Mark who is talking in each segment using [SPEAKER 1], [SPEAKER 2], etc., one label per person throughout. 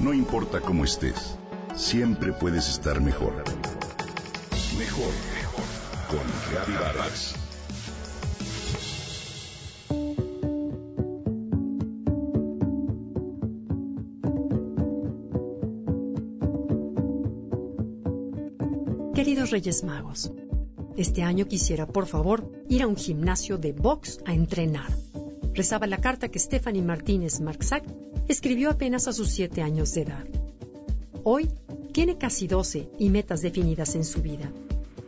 [SPEAKER 1] No importa cómo estés, siempre puedes estar mejor. Mejor, mejor. Con Reavivadas.
[SPEAKER 2] Queridos Reyes Magos, este año quisiera, por favor, ir a un gimnasio de box a entrenar. Rezaba la carta que Stephanie Martínez Marxac escribió apenas a sus siete años de edad. Hoy tiene casi 12 y metas definidas en su vida.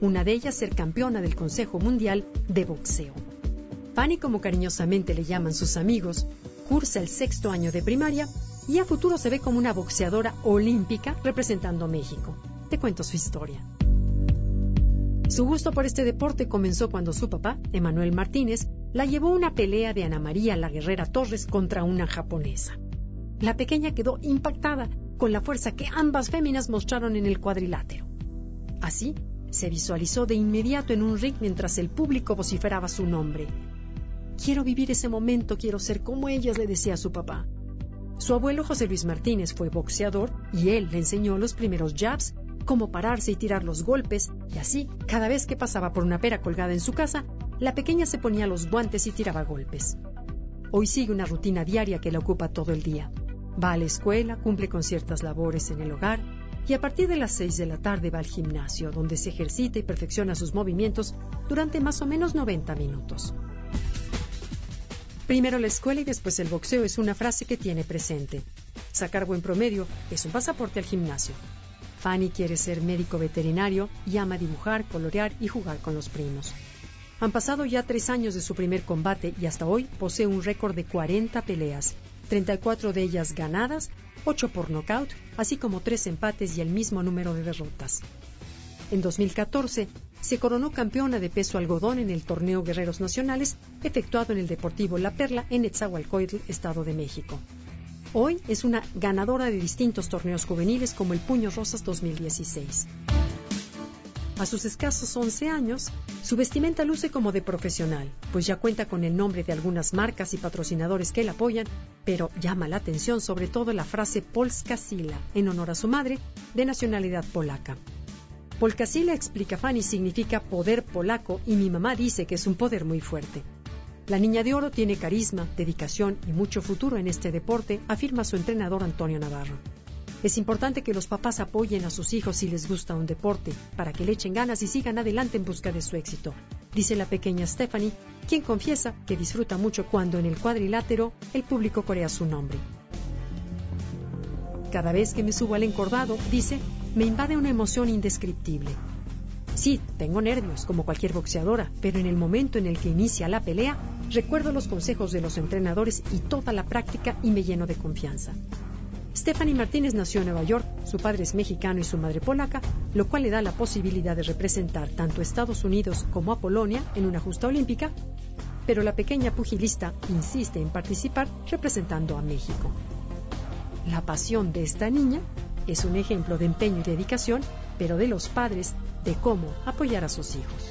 [SPEAKER 2] Una de ellas ser campeona del Consejo Mundial de Boxeo. Fanny, como cariñosamente le llaman sus amigos, cursa el sexto año de primaria y a futuro se ve como una boxeadora olímpica representando a México. Te cuento su historia. Su gusto por este deporte comenzó cuando su papá, Emanuel Martínez, la llevó a una pelea de Ana María la Guerrera Torres contra una japonesa. La pequeña quedó impactada con la fuerza que ambas féminas mostraron en el cuadrilátero. Así, se visualizó de inmediato en un ring mientras el público vociferaba su nombre. Quiero vivir ese momento, quiero ser como ellas, le decía a su papá. Su abuelo José Luis Martínez fue boxeador y él le enseñó los primeros jabs cómo pararse y tirar los golpes, y así, cada vez que pasaba por una pera colgada en su casa, la pequeña se ponía los guantes y tiraba golpes. Hoy sigue una rutina diaria que la ocupa todo el día. Va a la escuela, cumple con ciertas labores en el hogar y a partir de las 6 de la tarde va al gimnasio, donde se ejercita y perfecciona sus movimientos durante más o menos 90 minutos. Primero la escuela y después el boxeo es una frase que tiene presente. Sacar buen promedio es un pasaporte al gimnasio. Fanny quiere ser médico veterinario y ama dibujar, colorear y jugar con los primos. Han pasado ya tres años de su primer combate y hasta hoy posee un récord de 40 peleas, 34 de ellas ganadas, 8 por nocaut, así como 3 empates y el mismo número de derrotas. En 2014 se coronó campeona de peso algodón en el torneo Guerreros Nacionales efectuado en el Deportivo La Perla en Etzahualcoyotl, Estado de México. Hoy es una ganadora de distintos torneos juveniles como el Puño Rosas 2016. A sus escasos 11 años, su vestimenta luce como de profesional, pues ya cuenta con el nombre de algunas marcas y patrocinadores que la apoyan, pero llama la atención sobre todo la frase Polska Sila, en honor a su madre, de nacionalidad polaca. Polska Sila, explica Fanny, significa poder polaco y mi mamá dice que es un poder muy fuerte. La Niña de Oro tiene carisma, dedicación y mucho futuro en este deporte, afirma su entrenador Antonio Navarro. Es importante que los papás apoyen a sus hijos si les gusta un deporte, para que le echen ganas y sigan adelante en busca de su éxito, dice la pequeña Stephanie, quien confiesa que disfruta mucho cuando en el cuadrilátero el público corea su nombre. Cada vez que me subo al encordado, dice, me invade una emoción indescriptible. Sí, tengo nervios, como cualquier boxeadora, pero en el momento en el que inicia la pelea, recuerdo los consejos de los entrenadores y toda la práctica y me lleno de confianza. Stephanie Martínez nació en Nueva York, su padre es mexicano y su madre polaca, lo cual le da la posibilidad de representar tanto a Estados Unidos como a Polonia en una justa olímpica, pero la pequeña pugilista insiste en participar representando a México. La pasión de esta niña es un ejemplo de empeño y dedicación, pero de los padres de cómo apoyar a sus hijos.